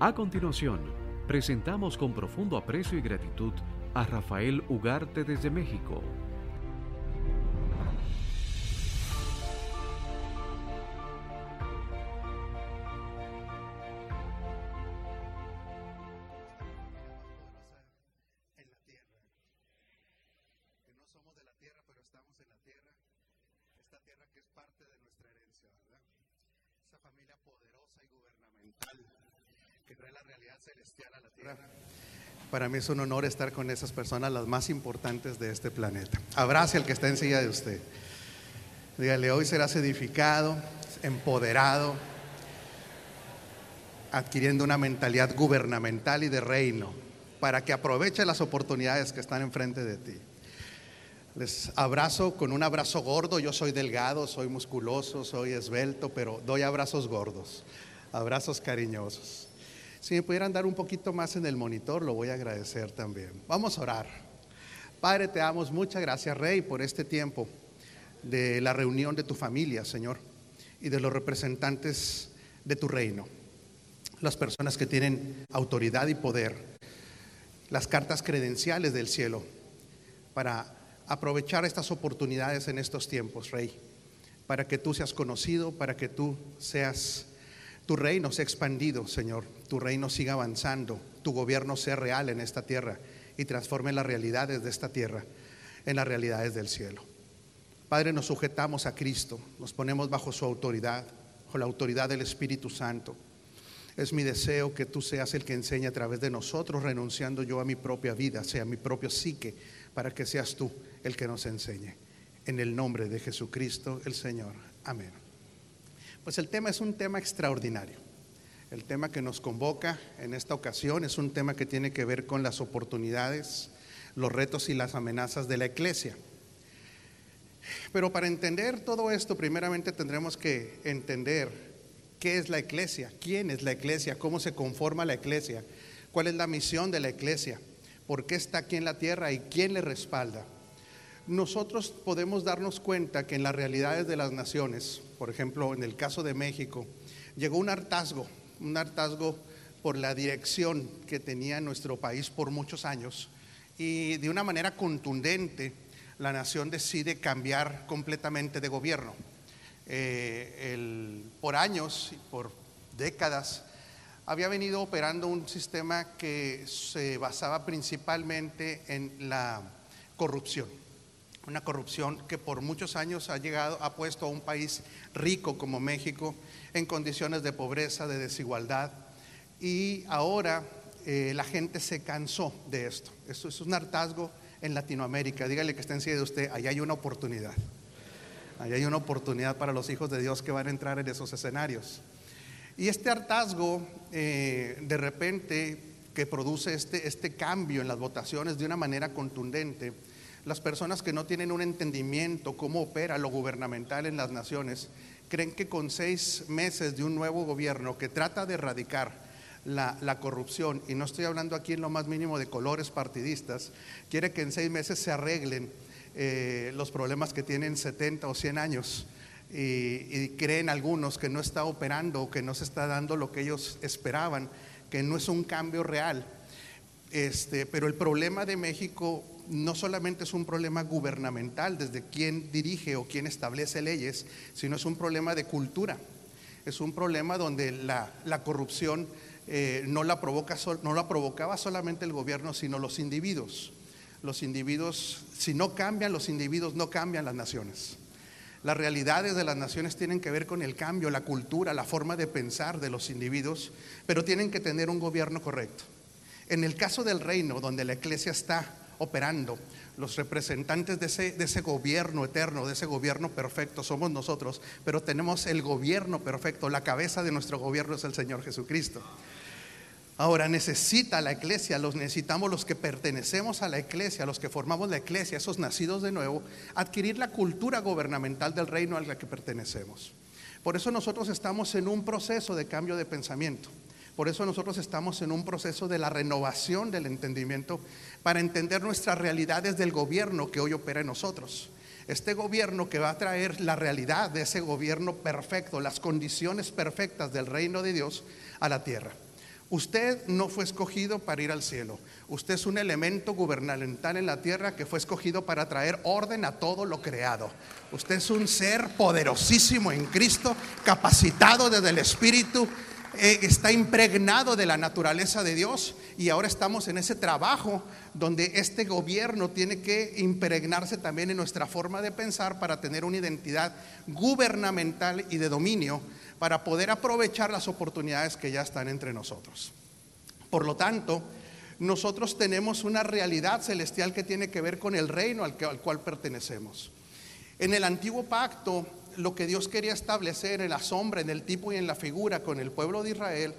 A continuación, presentamos con profundo aprecio y gratitud a Rafael Ugarte desde México. Para mí es un honor estar con esas personas, las más importantes de este planeta. Abrace al que está enseguida de usted. Dígale, hoy serás edificado, empoderado, adquiriendo una mentalidad gubernamental y de reino para que aproveche las oportunidades que están enfrente de ti. Les abrazo con un abrazo gordo. Yo soy delgado, soy musculoso, soy esbelto, pero doy abrazos gordos, abrazos cariñosos. Si me pudieran dar un poquito más en el monitor, lo voy a agradecer también. Vamos a orar. Padre, te damos muchas gracias, Rey, por este tiempo de la reunión de tu familia, Señor, y de los representantes de tu reino, las personas que tienen autoridad y poder, las cartas credenciales del cielo, para aprovechar estas oportunidades en estos tiempos, Rey, para que tú seas conocido, para que tú seas, tu reino sea expandido, Señor, tu reino siga avanzando, tu gobierno sea real en esta tierra y transforme las realidades de esta tierra en las realidades del cielo. Padre, nos sujetamos a Cristo, nos ponemos bajo su autoridad, bajo la autoridad del Espíritu Santo. Es mi deseo que tú seas el que enseñe a través de nosotros, renunciando yo a mi propia vida, sea mi propio psique, para que seas tú el que nos enseñe. En el nombre de Jesucristo el Señor. Amén. Pues el tema es un tema extraordinario. El tema que nos convoca en esta ocasión es un tema que tiene que ver con las oportunidades, los retos y las amenazas de la iglesia. Pero para entender todo esto, primeramente tendremos que entender qué es la iglesia, quién es la iglesia, cómo se conforma la iglesia, cuál es la misión de la iglesia, por qué está aquí en la tierra y quién le respalda. Nosotros podemos darnos cuenta que en las realidades de las naciones, por ejemplo, en el caso de México, llegó un hartazgo, un hartazgo por la dirección que tenía nuestro país por muchos años y de una manera contundente la nación decide cambiar completamente de gobierno. Eh, por años y por décadas había venido operando un sistema que se basaba principalmente en la corrupción. Una corrupción que por muchos años ha llegado, ha puesto a un país rico como México en condiciones de pobreza, de desigualdad. Y ahora eh, la gente se cansó de esto. Esto es un hartazgo en Latinoamérica. Dígale que está encima de usted, ahí hay una oportunidad. Ahí hay una oportunidad para los hijos de Dios que van a entrar en esos escenarios. Y este hartazgo, eh, de repente, que produce este, este cambio en las votaciones de una manera contundente, las personas que no tienen un entendimiento cómo opera lo gubernamental en las naciones, creen que con seis meses de un nuevo gobierno que trata de erradicar la, la corrupción, y no estoy hablando aquí en lo más mínimo de colores partidistas, quiere que en seis meses se arreglen eh, los problemas que tienen 70 o 100 años y, y creen algunos que no está operando que no se está dando lo que ellos esperaban, que no es un cambio real. Este, pero el problema de México no solamente es un problema gubernamental, desde quién dirige o quién establece leyes, sino es un problema de cultura. Es un problema donde la, la corrupción eh, no, la provoca no la provocaba solamente el gobierno, sino los individuos. Los individuos, si no cambian, los individuos no cambian las naciones. Las realidades de las naciones tienen que ver con el cambio, la cultura, la forma de pensar de los individuos, pero tienen que tener un gobierno correcto. En el caso del reino, donde la iglesia está operando, los representantes de ese, gobierno eterno, de ese gobierno perfecto, somos nosotros, pero tenemos el gobierno perfecto, la cabeza de nuestro gobierno es el Señor Jesucristo. Ahora necesita la iglesia, los necesitamos los que pertenecemos a la iglesia, los que formamos la iglesia, esos nacidos de nuevo, adquirir la cultura gubernamental del reino al que pertenecemos. Por eso nosotros estamos en un proceso de cambio de pensamiento. Por eso nosotros estamos en un proceso de la renovación del entendimiento para entender nuestras realidades del gobierno que hoy opera en nosotros. Este gobierno que va a traer la realidad de ese gobierno perfecto, las condiciones perfectas del reino de Dios a la tierra. Usted no fue escogido para ir al cielo. Usted es un elemento gubernamental en la tierra que fue escogido para traer orden a todo lo creado. Usted es un ser poderosísimo en Cristo, capacitado desde el Espíritu, eh, está impregnado de la naturaleza de Dios y ahora estamos en ese trabajo donde este gobierno tiene que impregnarse también en nuestra forma de pensar para tener una identidad gubernamental y de dominio para poder aprovechar las oportunidades que ya están entre nosotros. Por lo tanto, nosotros tenemos una realidad celestial que tiene que ver con el reino al, cual pertenecemos. En el antiguo pacto, lo que Dios quería establecer en la sombra, en el tipo y en la figura con el pueblo de Israel,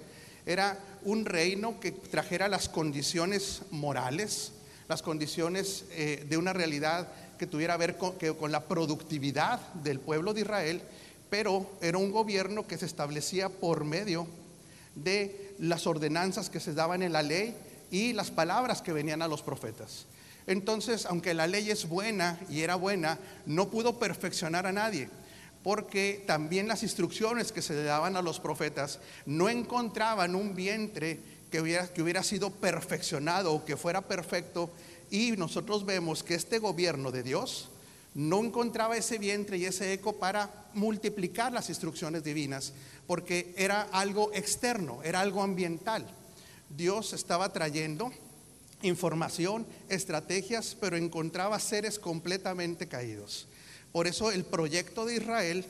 era un reino que trajera las condiciones morales, las condiciones eh, de una realidad que tuviera que ver con la productividad del pueblo de Israel pero era un gobierno que se establecía por medio de las ordenanzas que se daban en la ley y las palabras que venían a los profetas. Entonces, aunque la ley es buena y era buena, no pudo perfeccionar a nadie, porque también las instrucciones que se le daban a los profetas no encontraban un vientre que hubiera, sido perfeccionado o que fuera perfecto. Y nosotros vemos que este gobierno de Dios no encontraba ese vientre y ese eco para multiplicar las instrucciones divinas, porque era algo externo, era algo ambiental. Dios estaba trayendo información, estrategias, pero encontraba seres completamente caídos. Por eso el proyecto de Israel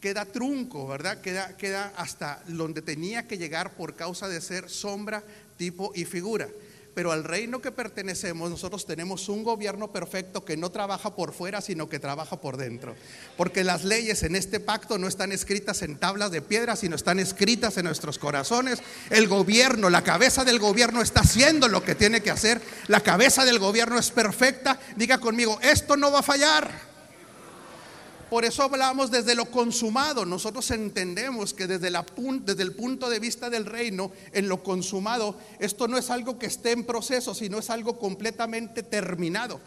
queda trunco, ¿verdad? Queda, queda hasta donde tenía que llegar por causa de ser sombra, tipo y figura pero al reino que pertenecemos nosotros tenemos un gobierno perfecto que no trabaja por fuera, sino que trabaja por dentro. Porque las leyes en este pacto no están escritas en tablas de piedra, sino están escritas en nuestros corazones. El gobierno, la cabeza del gobierno está haciendo lo que tiene que hacer. La cabeza del gobierno es perfecta. Diga conmigo, esto no va a fallar. Por eso hablamos desde lo consumado. Nosotros entendemos que desde, el punto de vista del reino, en lo consumado, esto no es algo que esté en proceso, sino es algo completamente terminado.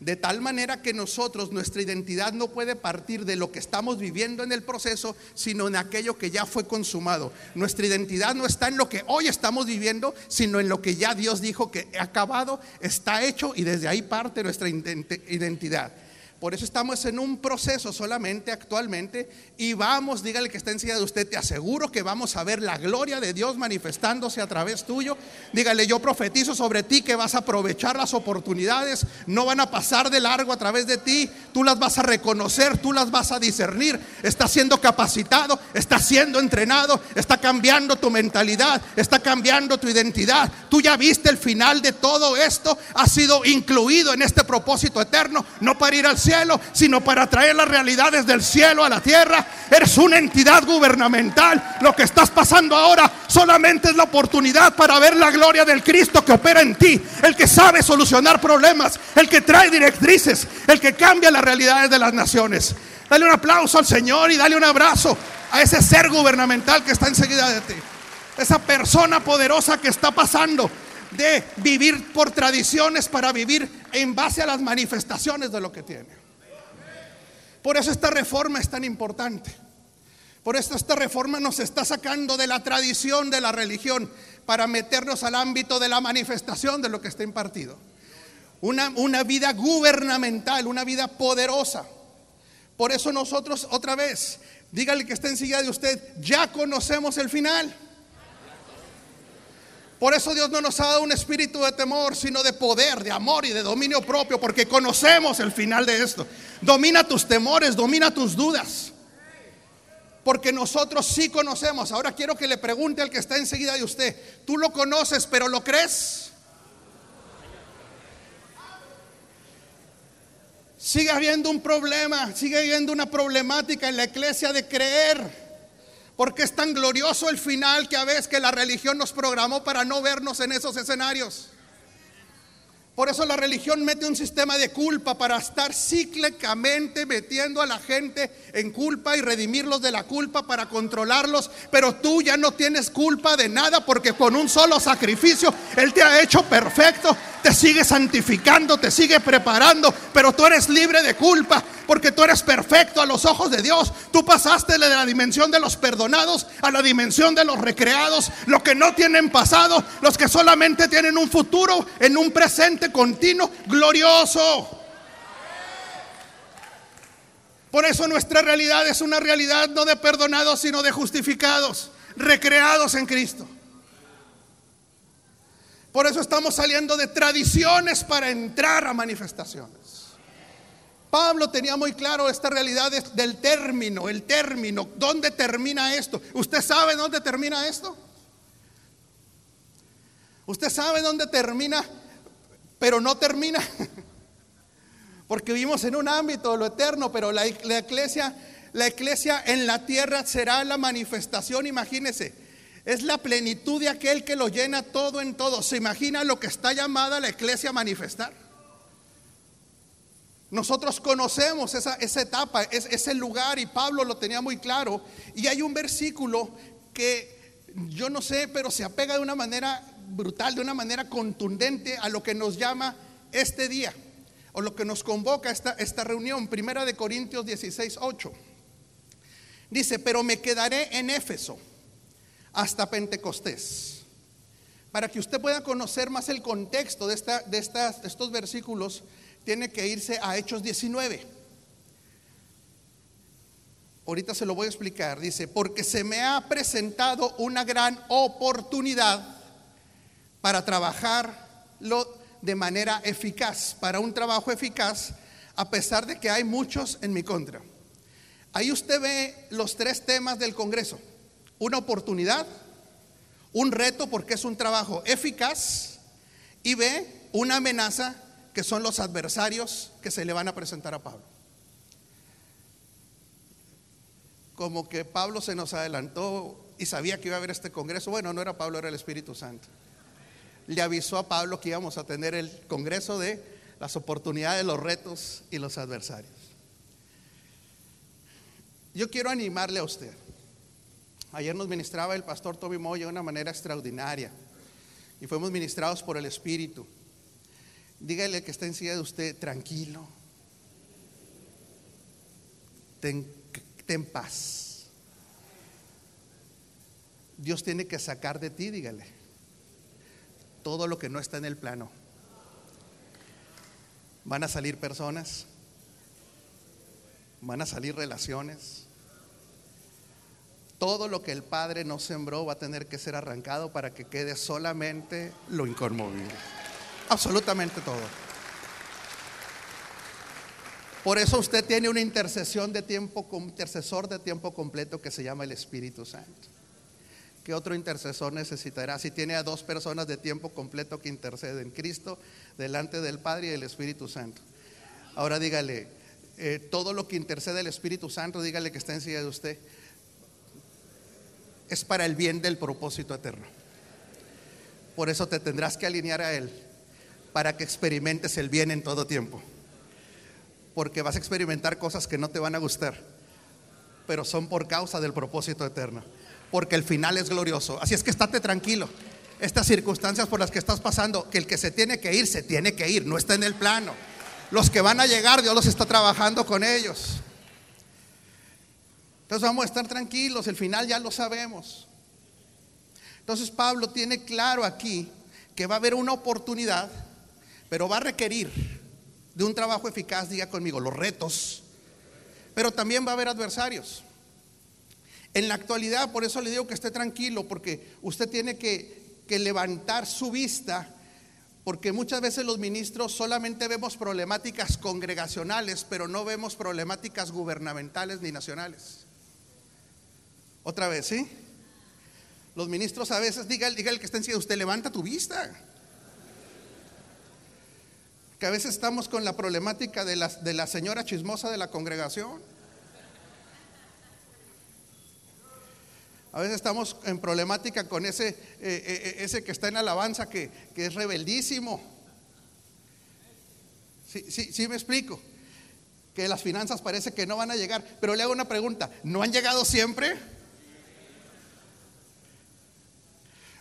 De tal manera que nosotros, nuestra identidad no puede partir de lo que estamos viviendo en el proceso, sino en aquello que ya fue consumado. Nuestra identidad no está en lo que hoy estamos viviendo, sino en lo que ya Dios dijo que ha acabado, está hecho y desde ahí parte nuestra identidad. Por eso estamos en un proceso solamente actualmente y vamos, dígale que está enseguida de usted, te aseguro que vamos a ver la gloria de Dios manifestándose a través tuyo. Dígale, yo profetizo sobre ti que vas a aprovechar las oportunidades, no van a pasar de largo a través de ti, tú las vas a reconocer, tú las vas a discernir, estás siendo capacitado, estás siendo entrenado, está cambiando tu mentalidad, está cambiando tu identidad. Tú ya viste el final de todo esto, ha sido incluido en este propósito eterno, no para ir al cielo sino para traer las realidades del cielo a la tierra. Eres una entidad gubernamental. Lo que estás pasando ahora solamente es la oportunidad para ver la gloria del Cristo que opera en ti, el que sabe solucionar problemas, el que trae directrices, el que cambia las realidades de las naciones. Dale un aplauso al Señor y dale un abrazo a ese ser gubernamental que está enseguida de ti. Esa persona poderosa que está pasando de vivir por tradiciones para vivir en base a las manifestaciones de lo que tiene. Por eso esta reforma es tan importante. Por eso esta reforma nos está sacando de la tradición de la religión para meternos al ámbito de la manifestación de lo que está impartido. Una, una vida gubernamental, una vida poderosa. Por eso nosotros otra vez, dígale que está enseguida de usted, ya conocemos el final. Por eso Dios no nos ha dado un espíritu de temor, sino de poder, de amor y de dominio propio, porque conocemos el final de esto. Domina tus temores, domina tus dudas. Porque nosotros sí conocemos. Ahora quiero que le pregunte al que está enseguida de usted, ¿tú lo conoces pero lo crees? Sigue habiendo un problema, sigue habiendo una problemática en la iglesia de creer. Porque es tan glorioso el final que a veces que la religión nos programó para no vernos en esos escenarios. Por eso la religión mete un sistema de culpa para estar cíclicamente metiendo a la gente en culpa y redimirlos de la culpa para controlarlos. Pero tú ya no tienes culpa de nada porque con un solo sacrificio Él te ha hecho perfecto, te sigue santificando, te sigue preparando, pero tú eres libre de culpa porque tú eres perfecto a los ojos de Dios. Tú pasaste de la dimensión de los perdonados a la dimensión de los recreados, los que no tienen pasado, los que solamente tienen un futuro en un presente continuo glorioso. Por eso nuestra realidad es una realidad no de perdonados, sino de justificados, recreados en Cristo. Por eso estamos saliendo de tradiciones para entrar a manifestaciones. Pablo tenía muy claro esta realidad del término, el término, ¿dónde termina esto? ¿Usted sabe dónde termina esto? ¿Usted sabe dónde termina, pero no termina? Porque vivimos en un ámbito de lo eterno, pero la, iglesia, la iglesia en la tierra será la manifestación, imagínese, es la plenitud de aquel que lo llena todo en todo. ¿Se imagina lo que está llamada la iglesia a manifestar? Nosotros conocemos esa, etapa, ese lugar y Pablo lo tenía muy claro. Y hay un versículo que yo no sé, pero se apega de una manera brutal, de una manera contundente a lo que nos llama este día o lo que nos convoca esta, esta reunión. Primera de Corintios 16, 8. Dice, pero me quedaré en Éfeso hasta Pentecostés. Para que usted pueda conocer más el contexto de, esta, de, estas, estos versículos, tiene que irse a Hechos 19. Ahorita se lo voy a explicar. Dice, porque se me ha presentado una gran oportunidad para trabajarlo de manera eficaz, para un trabajo eficaz, a pesar de que hay muchos en mi contra. Ahí usted ve los tres temas del Congreso una oportunidad, un reto porque es un trabajo eficaz y B, una amenaza que son los adversarios que se le van a presentar a Pablo. Como que Pablo se nos adelantó y sabía que iba a haber este congreso. Bueno, no era Pablo, era el Espíritu Santo. Le avisó a Pablo que íbamos a tener el congreso de las oportunidades, los retos y los adversarios. Yo quiero animarle a usted Ayer nos ministraba el pastor Toby Moya de una manera extraordinaria y fuimos ministrados por el Espíritu. Dígale que está encima de usted, tranquilo, ten, ten paz. Dios tiene que sacar de ti, dígale, todo lo que no está en el plano. Van a salir personas, van a salir relaciones todo lo que el Padre no sembró va a tener que ser arrancado para que quede solamente lo inconmovible. Absolutamente todo. Por eso usted tiene una intercesión de tiempo, intercesor de tiempo completo que se llama el Espíritu Santo. ¿Qué otro intercesor necesitará? Si tiene a dos personas de tiempo completo que interceden, Cristo delante del Padre y del Espíritu Santo. Ahora dígale, eh, todo lo que intercede el Espíritu Santo, dígale que está en de usted es para el bien del propósito eterno. Por eso te tendrás que alinear a Él para que experimentes el bien en todo tiempo. Porque vas a experimentar cosas que no te van a gustar, pero son por causa del propósito eterno. Porque el final es glorioso. Así es que estate tranquilo. Estas circunstancias por las que estás pasando, que el que se tiene que ir, se tiene que ir, no está en el plano. Los que van a llegar, Dios los está trabajando con ellos. Entonces vamos a estar tranquilos, el final ya lo sabemos. Entonces Pablo tiene claro aquí que va a haber una oportunidad, pero va a requerir de un trabajo eficaz, diga conmigo, los retos, pero también va a haber adversarios. En la actualidad, por eso le digo que esté tranquilo, porque usted tiene que, que levantar su vista porque muchas veces los ministros solamente vemos problemáticas congregacionales, pero no vemos problemáticas gubernamentales ni nacionales. Otra vez, ¿sí? Los ministros a veces, diga, el que está encima, usted levanta tu vista. Que a veces estamos con la problemática de la, de la señora chismosa de la congregación. A veces estamos en problemática con ese, eh, eh, eh, ese que está en alabanza que, que es rebeldísimo. Sí, sí, sí me explico. Que las finanzas parece que no van a llegar. Pero le hago una pregunta. ¿No han llegado siempre?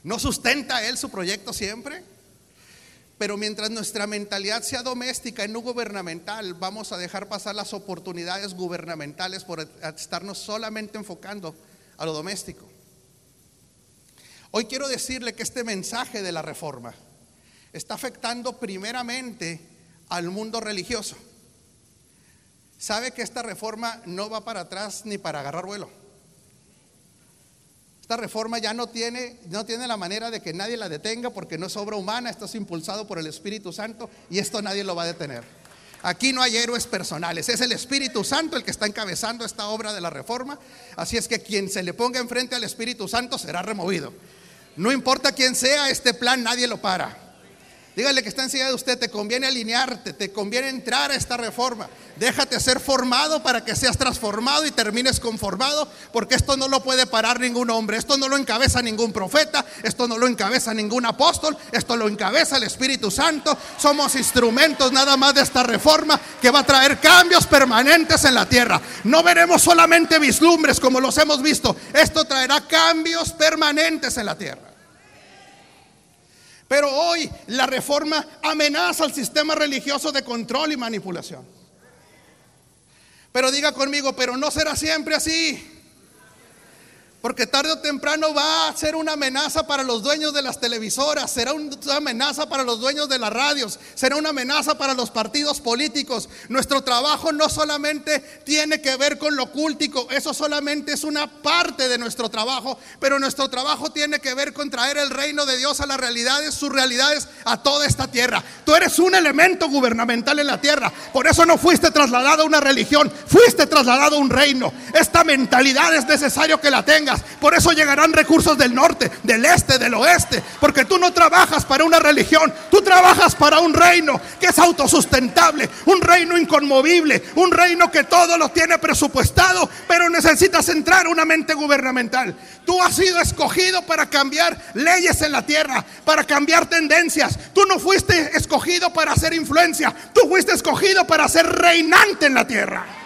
¿No sustenta Él su proyecto siempre? Pero mientras nuestra mentalidad sea doméstica y no gubernamental, vamos a dejar pasar las oportunidades gubernamentales por estarnos solamente enfocando a lo doméstico. Hoy quiero decirle que este mensaje de la reforma está afectando primeramente al mundo religioso. Sabe que esta reforma no va para atrás ni para agarrar vuelo. Esta reforma ya no tiene, no tiene la manera de que nadie la detenga porque no es obra humana, esto es impulsado por el Espíritu Santo y esto nadie lo va a detener. Aquí no hay héroes personales, es el Espíritu Santo el que está encabezando esta obra de la reforma. Así es que quien se le ponga enfrente al Espíritu Santo será removido. No importa quién sea, este plan nadie lo para. Dígale que está encima de usted, te conviene alinearte, te conviene entrar a esta reforma. Déjate ser formado para que seas transformado y termines conformado, porque esto no lo puede parar ningún hombre, esto no lo encabeza ningún profeta, esto no lo encabeza ningún apóstol, esto lo encabeza el Espíritu Santo. Somos instrumentos nada más de esta reforma que va a traer cambios permanentes en la tierra. No veremos solamente vislumbres como los hemos visto, esto traerá cambios permanentes en la tierra. Pero hoy la reforma amenaza al sistema religioso de control y manipulación. Pero diga conmigo, pero no será siempre así. Porque tarde o temprano va a ser una amenaza para los dueños de las televisoras, será una amenaza para los dueños de las radios, será una amenaza para los partidos políticos. Nuestro trabajo no solamente tiene que ver con lo cultico, eso solamente es una parte de nuestro trabajo, pero nuestro trabajo tiene que ver con traer el reino de Dios a las realidades, sus realidades a toda esta tierra. Tú eres un elemento gubernamental en la tierra, por eso no fuiste trasladado a una religión, fuiste trasladado a un reino. Esta mentalidad es necesario que la tengas. Por eso llegarán recursos del norte, del este, del oeste. Porque tú no trabajas para una religión, tú trabajas para un reino que es autosustentable, un reino inconmovible, un reino que todo lo tiene presupuestado, pero necesitas entrar una mente gubernamental. Tú has sido escogido para cambiar leyes en la tierra, para cambiar tendencias. Tú no fuiste escogido para hacer influencia, tú fuiste escogido para ser reinante en la tierra.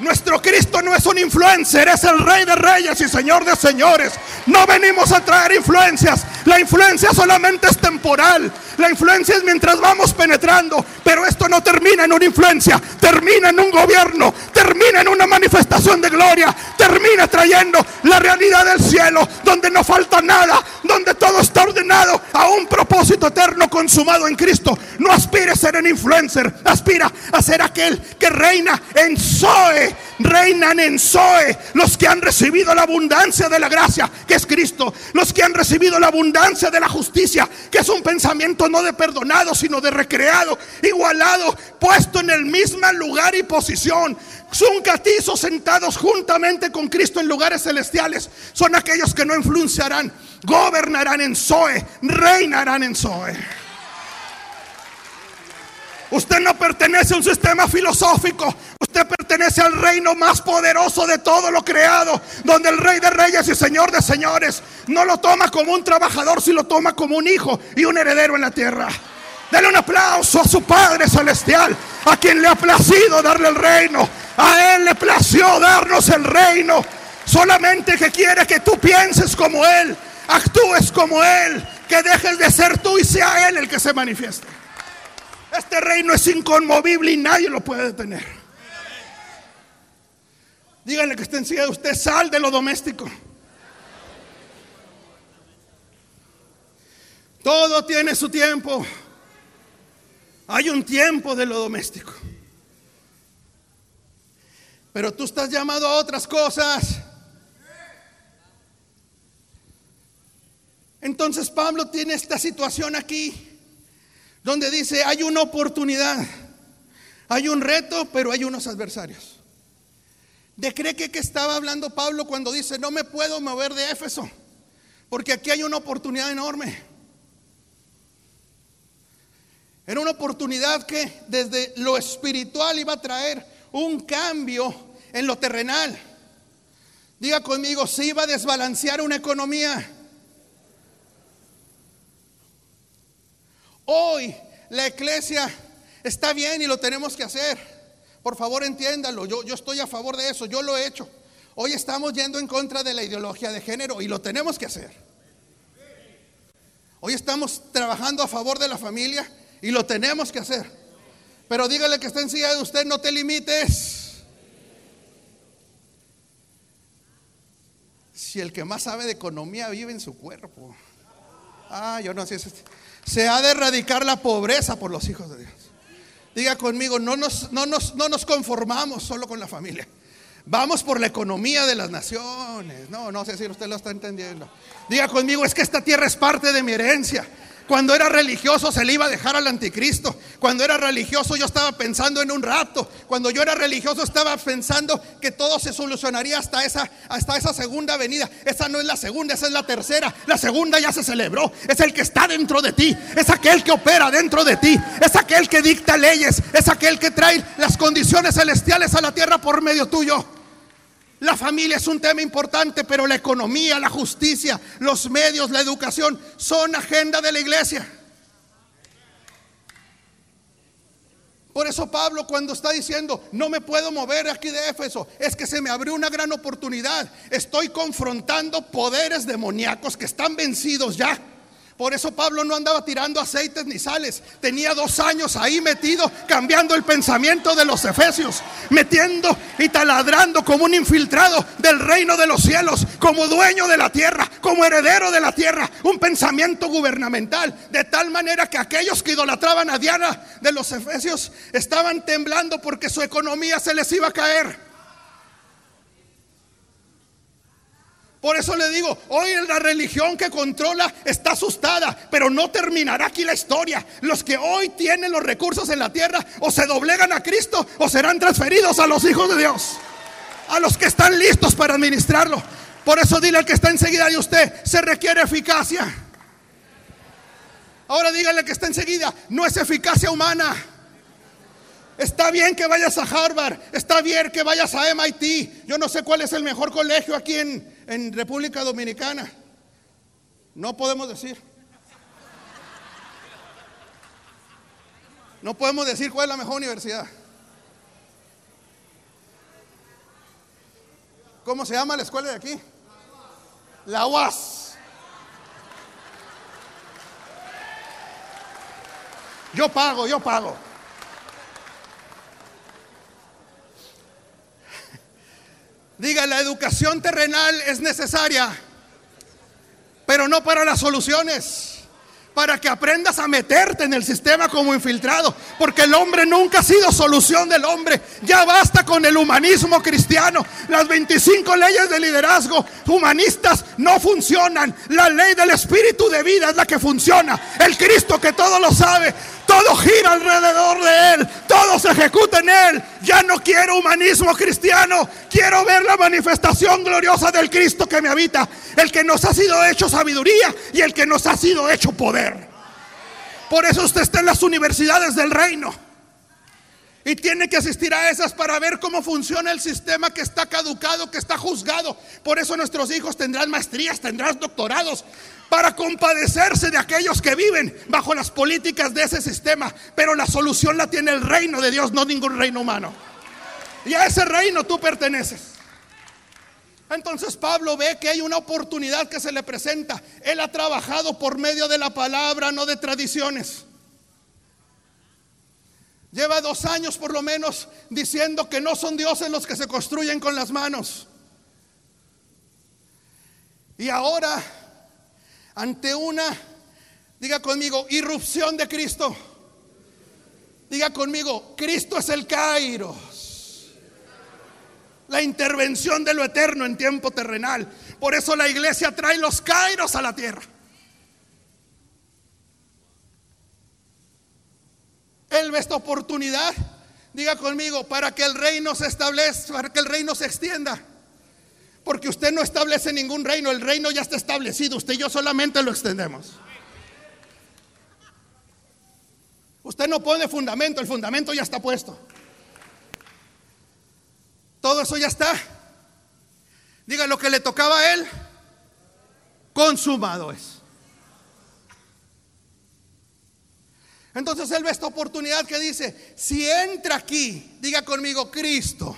Nuestro Cristo no es un influencer, es el Rey de Reyes y Señor de Señores. No venimos a traer influencias. La influencia solamente es temporal. La influencia es mientras vamos penetrando. Pero esto no termina en una influencia. Termina en un gobierno. Termina en una manifestación de gloria. Termina trayendo la realidad del cielo. Donde no falta nada. Donde todo está ordenado a un propósito eterno consumado en Cristo. No aspire a ser un influencer. Aspira a ser aquel que reina en Zoe reinan en Zoe, los que han recibido la abundancia de la gracia, que es Cristo, los que han recibido la abundancia de la justicia, que es un pensamiento no de perdonado, sino de recreado, igualado, puesto en el mismo lugar y posición. Son catizos sentados juntamente con Cristo en lugares celestiales. Son aquellos que no influenciarán, gobernarán en Zoe, reinarán en Zoe. Usted no pertenece a un sistema filosófico. Usted pertenece al reino más poderoso de todo lo creado, donde el rey de reyes y señor de señores no lo toma como un trabajador, sino lo toma como un hijo y un heredero en la tierra. Dale un aplauso a su Padre Celestial, a quien le ha placido darle el reino. A Él le plació darnos el reino. Solamente que quiere que tú pienses como Él, actúes como Él, que dejes de ser tú y sea Él el que se manifieste. Este reino es inconmovible y nadie lo puede detener. Díganle que esté encima de usted, sal de lo doméstico. Todo tiene su tiempo. Hay un tiempo de lo doméstico. Pero tú estás llamado a otras cosas. Entonces Pablo tiene esta situación aquí donde dice, hay una oportunidad, hay un reto, pero hay unos adversarios. ¿De cree que, que estaba hablando Pablo cuando dice, no me puedo mover de Éfeso? Porque aquí hay una oportunidad enorme. Era una oportunidad que desde lo espiritual iba a traer un cambio en lo terrenal. Diga conmigo, se iba a desbalancear una economía. Hoy la iglesia está bien y lo tenemos que hacer. Por favor, entiéndalo. Yo, yo estoy a favor de eso. Yo lo he hecho. Hoy estamos yendo en contra de la ideología de género y lo tenemos que hacer. Hoy estamos trabajando a favor de la familia y lo tenemos que hacer. Pero dígale que está en silla de usted, no te limites. Si el que más sabe de economía vive en su cuerpo. Ah, yo no sé. Se ha de erradicar la pobreza por los hijos de Dios. Diga conmigo, no nos, no nos, no nos conformamos solo con la familia. Vamos por la economía de las naciones. No, no sé si usted lo está entendiendo. Diga conmigo, es que esta tierra es parte de mi herencia. Cuando era religioso se le iba a dejar al anticristo. Cuando era religioso yo estaba pensando en un rato. Cuando yo era religioso estaba pensando que todo se solucionaría hasta esa, hasta esa segunda venida. Esa no es la segunda, esa es la tercera. La segunda ya se celebró. Es el que está dentro de ti. Es aquel que opera dentro de ti. Es aquel que dicta leyes. Es aquel que trae las condiciones celestiales a la tierra por medio tuyo. La familia es un tema importante, pero la economía, la justicia, los medios, la educación son agenda de la iglesia. Por eso Pablo cuando está diciendo, no me puedo mover aquí de Éfeso, es que se me abrió una gran oportunidad. Estoy confrontando poderes demoníacos que están vencidos ya. Por eso Pablo no andaba tirando aceites ni sales. Tenía dos años ahí metido, cambiando el pensamiento de los efesios, metiendo y taladrando como un infiltrado del reino de los cielos, como dueño de la tierra, como heredero de la tierra, un pensamiento gubernamental. De tal manera que aquellos que idolatraban a Diana de los efesios estaban temblando porque su economía se les iba a caer. Por eso le digo, hoy la religión que controla está asustada, pero no terminará aquí la historia. Los que hoy tienen los recursos en la tierra o se doblegan a Cristo o serán transferidos a los hijos de Dios, a los que están listos para administrarlo. Por eso dile al que está enseguida de usted, se requiere eficacia. Ahora dígale que está enseguida, no es eficacia humana. Está bien que vayas a Harvard, está bien que vayas a MIT. Yo no sé cuál es el mejor colegio aquí en, República Dominicana. No podemos decir. No podemos decir cuál es la mejor universidad. ¿Cómo se llama la escuela de aquí? La UAS. Yo pago, yo pago. Diga, la educación terrenal es necesaria, pero no para las soluciones. Para que aprendas a meterte en el sistema como infiltrado. Porque el hombre nunca ha sido solución del hombre. Ya basta con el humanismo cristiano. Las 25 leyes de liderazgo humanistas no funcionan. La ley del espíritu de vida es la que funciona. El Cristo que todo lo sabe todo gira alrededor de Él. Todo se ejecuta en Él. Ya no quiero humanismo cristiano. Quiero ver la manifestación gloriosa del Cristo que me habita. El que nos ha sido hecho sabiduría y el que nos ha sido hecho poder. Por eso usted está en las universidades del reino. Y tiene que asistir a esas para ver cómo funciona el sistema que está caducado, que está juzgado. Por eso nuestros hijos tendrán maestrías, tendrán doctorados, para compadecerse de aquellos que viven bajo las políticas de ese sistema. Pero la solución la tiene el reino de Dios, no ningún reino humano. Y a ese reino tú perteneces. Entonces Pablo ve que hay una oportunidad que se le presenta. Él ha trabajado por medio de la palabra, no de tradiciones. Lleva dos años por lo menos diciendo que no son dioses los que se construyen con las manos. Y ahora ante una, diga conmigo, irrupción de Cristo. Diga conmigo, Cristo es el Kairos. La intervención de lo eterno en tiempo terrenal. Por eso la iglesia trae los Kairos a la tierra. Él ve esta oportunidad, diga conmigo, para que el reino se establezca, para que el reino se extienda. Porque usted no establece ningún reino, el reino ya está establecido, usted y yo solamente lo extendemos. Usted no pone fundamento, el fundamento ya está puesto. Todo eso ya está. Diga lo que le tocaba a él, consumado es. Entonces él ve esta oportunidad que dice, si entra aquí, diga conmigo, Cristo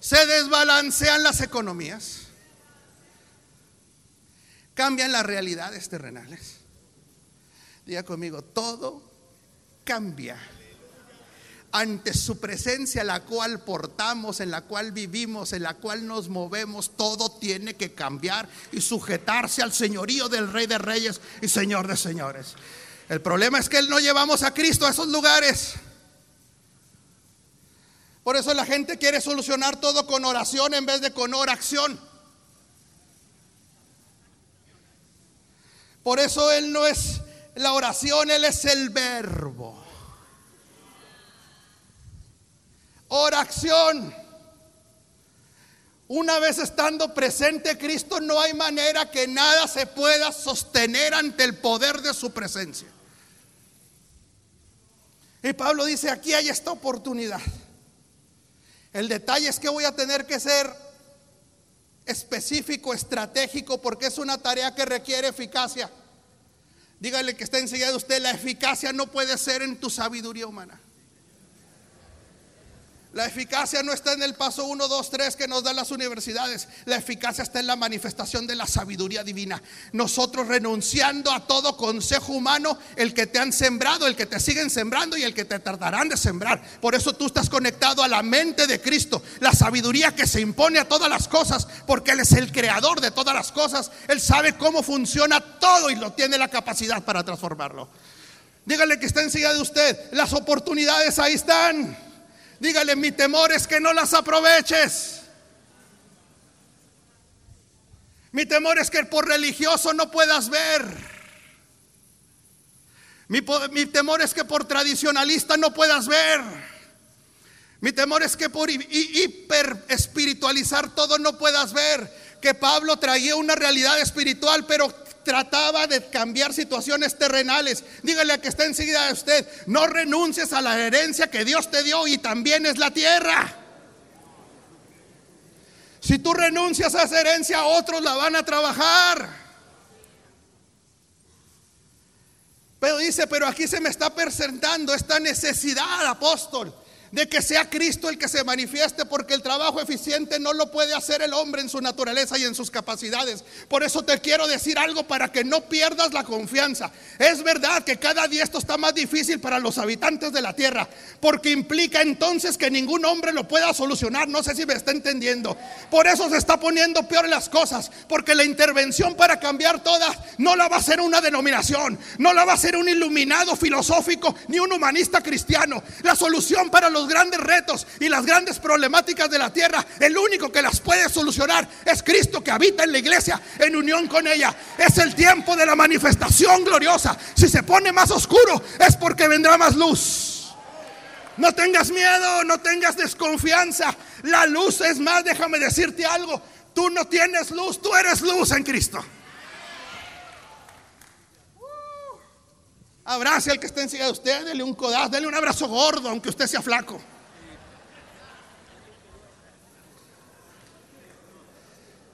se desbalancean las economías, cambian las realidades terrenales. Diga conmigo, todo cambia ante su presencia, la cual portamos, en la cual vivimos, en la cual nos movemos, todo tiene que cambiar y sujetarse al señorío del Rey de Reyes y Señor de Señores. El problema es que Él no llevamos a Cristo a esos lugares. Por eso la gente quiere solucionar todo con oración en vez de con oración. Por eso Él no es la oración, Él es el verbo. Oración. Una vez estando presente Cristo, no hay manera que nada se pueda sostener ante el poder de su presencia. Y Pablo dice, aquí hay esta oportunidad. El detalle es que voy a tener que ser específico, estratégico, porque es una tarea que requiere eficacia. Dígale que está enseñado usted, la eficacia no puede ser en tu sabiduría humana. La eficacia no está en el paso 1, 2, 3 que nos dan las universidades. La eficacia está en la manifestación de la sabiduría divina. Nosotros renunciando a todo consejo humano, el que te han sembrado, el que te siguen sembrando y el que te tardarán de sembrar. Por eso tú estás conectado a la mente de Cristo, la sabiduría que se impone a todas las cosas, porque Él es el creador de todas las cosas. Él sabe cómo funciona todo y lo tiene la capacidad para transformarlo. Dígale que está enseguida de usted. Las oportunidades ahí están. Dígale, mi temor es que no las aproveches. Mi temor es que por religioso no puedas ver. Mi, mi, temor es que por tradicionalista no puedas ver. Mi temor es que por hiper espiritualizar todo no puedas ver. Que Pablo traía una realidad espiritual, pero trataba de cambiar situaciones terrenales. Dígale a que está enseguida de usted, no renuncies a la herencia que Dios te dio y también es la tierra. Si tú renuncias a esa herencia, otros la van a trabajar. Pero dice, pero aquí se me está presentando esta necesidad, apóstol de que sea Cristo el que se manifieste, porque el trabajo eficiente no lo puede hacer el hombre en su naturaleza y en sus capacidades. Por eso te quiero decir algo para que no pierdas la confianza. Es verdad que cada día esto está más difícil para los habitantes de la tierra, porque implica entonces que ningún hombre lo pueda solucionar. No sé si me está entendiendo. Por eso se está poniendo peor las cosas, porque la intervención para cambiar todas no la va a hacer una denominación, no la va a hacer un iluminado filosófico ni un humanista cristiano. La solución para los grandes retos y las grandes problemáticas de la tierra, el único que las puede solucionar es Cristo que habita en la iglesia en unión con ella. Es el tiempo de la manifestación gloriosa. Si se pone más oscuro es porque vendrá más luz. No tengas miedo, no tengas desconfianza. La luz es más, déjame decirte algo. Tú no tienes luz, tú eres luz en Cristo. Abrace al que está encima de usted, dele un codazo, dele un abrazo gordo, aunque usted sea flaco.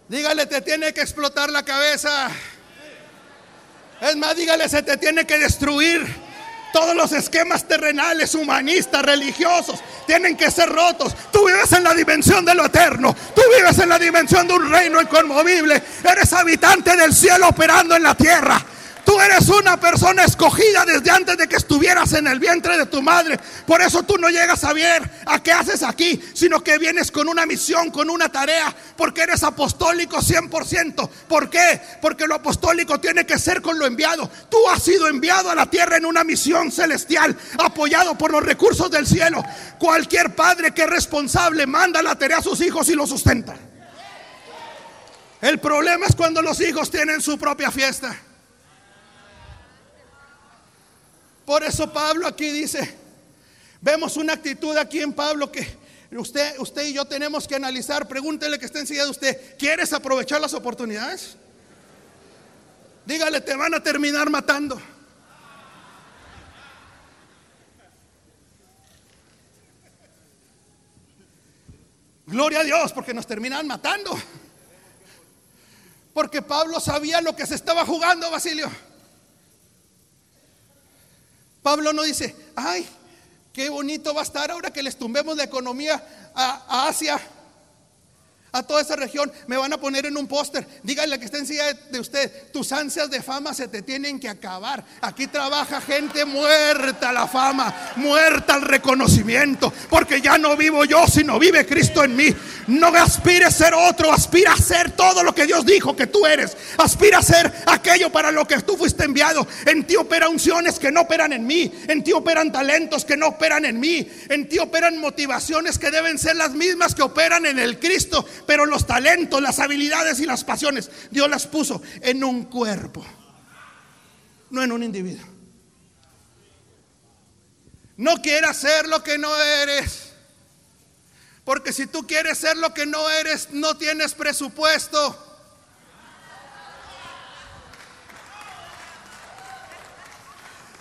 Dígale, te tiene que explotar la cabeza. Es más, dígale, se te tiene que destruir. Todos los esquemas terrenales, humanistas, religiosos, tienen que ser rotos. Tú vives en la dimensión de lo eterno. Tú vives en la dimensión de un reino inconmovible. Eres habitante del cielo operando en la tierra. Tú eres una persona escogida desde antes de que estuvieras en el vientre de tu madre. Por eso tú no llegas a ver a qué haces aquí, sino que vienes con una misión, con una tarea, porque eres apostólico 100%. ¿Por qué? Porque lo apostólico tiene que ser con lo enviado. Tú has sido enviado a la tierra en una misión celestial, apoyado por los recursos del cielo. Cualquier padre que es responsable manda la tarea a sus hijos y lo sustenta. El problema es cuando los hijos tienen su propia fiesta. Por eso Pablo aquí dice, vemos una actitud aquí en Pablo que usted, usted y yo tenemos que analizar. Pregúntele que está enseñando usted, ¿quieres aprovechar las oportunidades? Dígale, te van a terminar matando. Gloria a Dios, porque nos terminan matando. Porque Pablo sabía lo que se estaba jugando, Basilio. Pablo no dice, ay, qué bonito va a estar ahora que les tumbemos la economía a, Asia. A toda esa región, me van a poner en un póster. Dígale que está encima de usted, tus ansias de fama se te tienen que acabar. Aquí trabaja gente muerta la fama, muerta el reconocimiento, porque ya no vivo yo, sino vive Cristo en mí. No aspires a ser otro, aspira a ser todo lo que Dios dijo que tú eres. Aspira a ser aquello para lo que tú fuiste enviado. En ti opera unciones que no operan en mí. En ti operan talentos que no operan en mí. En ti operan motivaciones que deben ser las mismas que operan en el Cristo pero los talentos, las habilidades y las pasiones, Dios las puso en un cuerpo, no en un individuo. No quieras ser lo que no eres. Porque si tú quieres ser lo que no eres, no tienes presupuesto.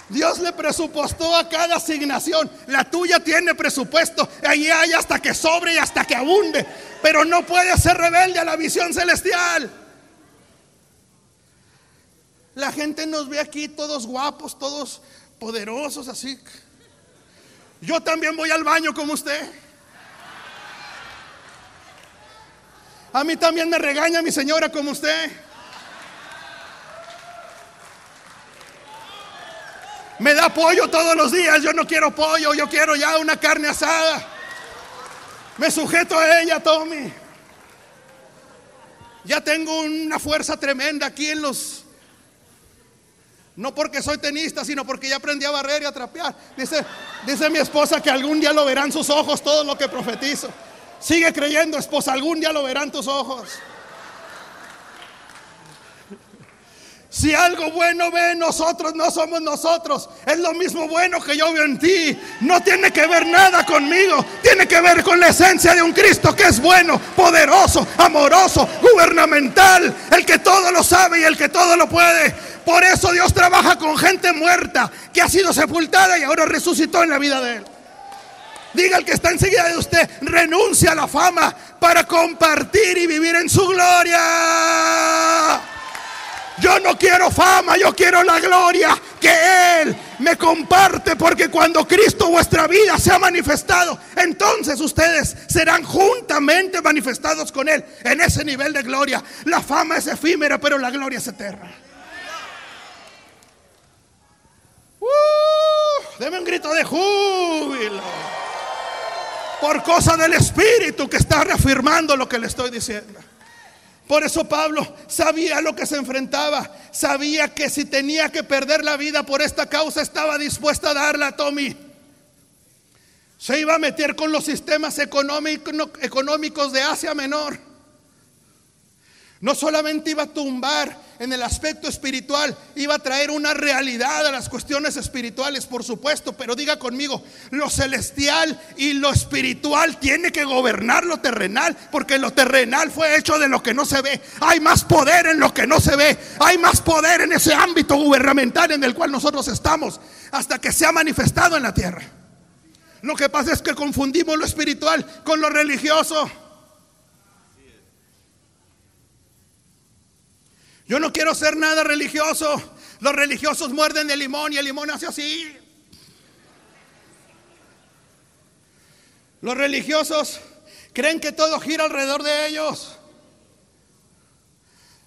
Dios le presupuestó a cada asignación. La tuya tiene presupuesto. Ahí hay hasta que sobre y hasta que abunde. Pero no puede ser rebelde a la visión celestial. La gente nos ve aquí todos guapos, todos poderosos, así. Yo también voy al baño como usted. A mí también me regaña mi señora como usted. Me da pollo todos los días. Yo no quiero pollo, yo quiero ya una carne asada. Me sujeto a ella, Tommy. Ya tengo una fuerza tremenda aquí en los... No porque soy tenista, sino porque ya aprendí a barrer y a trapear. Dice, dice mi esposa que algún día lo verán sus ojos todo lo que profetizo. Sigue creyendo, esposa, algún día lo verán tus ojos. Si algo bueno ve en nosotros, no somos nosotros. Es lo mismo bueno que yo veo en ti. No tiene que ver nada conmigo. Tiene que ver con la esencia de un Cristo que es bueno, poderoso, amoroso, gubernamental. El que todo lo sabe y el que todo lo puede. Por eso Dios trabaja con gente muerta que ha sido sepultada y ahora resucitó en la vida de él. Diga el que está enseguida de usted, renuncia a la fama para compartir y vivir en su gloria. Yo no quiero fama, yo quiero la gloria que Él me comparte, porque cuando Cristo vuestra vida se ha manifestado, entonces ustedes serán juntamente manifestados con Él en ese nivel de gloria. La fama es efímera, pero la gloria es eterna. Uh, deme un grito de júbilo. Por cosa del Espíritu que está reafirmando lo que le estoy diciendo. Por eso Pablo sabía lo que se enfrentaba, sabía que si tenía que perder la vida por esta causa estaba dispuesta a darla a Tommy. Se iba a meter con los sistemas económicos de Asia Menor. No solamente iba a tumbar en el aspecto espiritual, iba a traer una realidad a las cuestiones espirituales, por supuesto, pero diga conmigo, lo celestial y lo espiritual tiene que gobernar lo terrenal, porque lo terrenal fue hecho de lo que no se ve. Hay más poder en lo que no se ve, hay más poder en ese ámbito gubernamental en el cual nosotros estamos, hasta que se ha manifestado en la tierra. Lo que pasa es que confundimos lo espiritual con lo religioso. Yo no quiero ser nada religioso. Los religiosos muerden el limón y el limón hace así. Los religiosos creen que todo gira alrededor de ellos.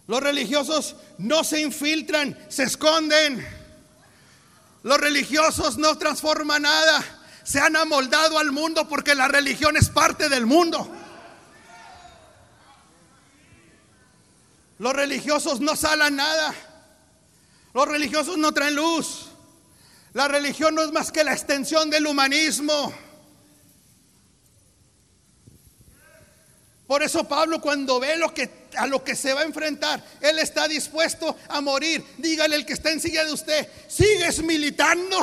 Los religiosos no se infiltran, se esconden. Los religiosos no transforman nada. Se han amoldado al mundo porque la religión es parte del mundo. Los religiosos no salan nada. Los religiosos no traen luz. La religión no es más que la extensión del humanismo. Por eso Pablo cuando ve lo que, a lo que se va a enfrentar, él está dispuesto a morir. Dígale el que está en silla de usted, ¿sigues militando?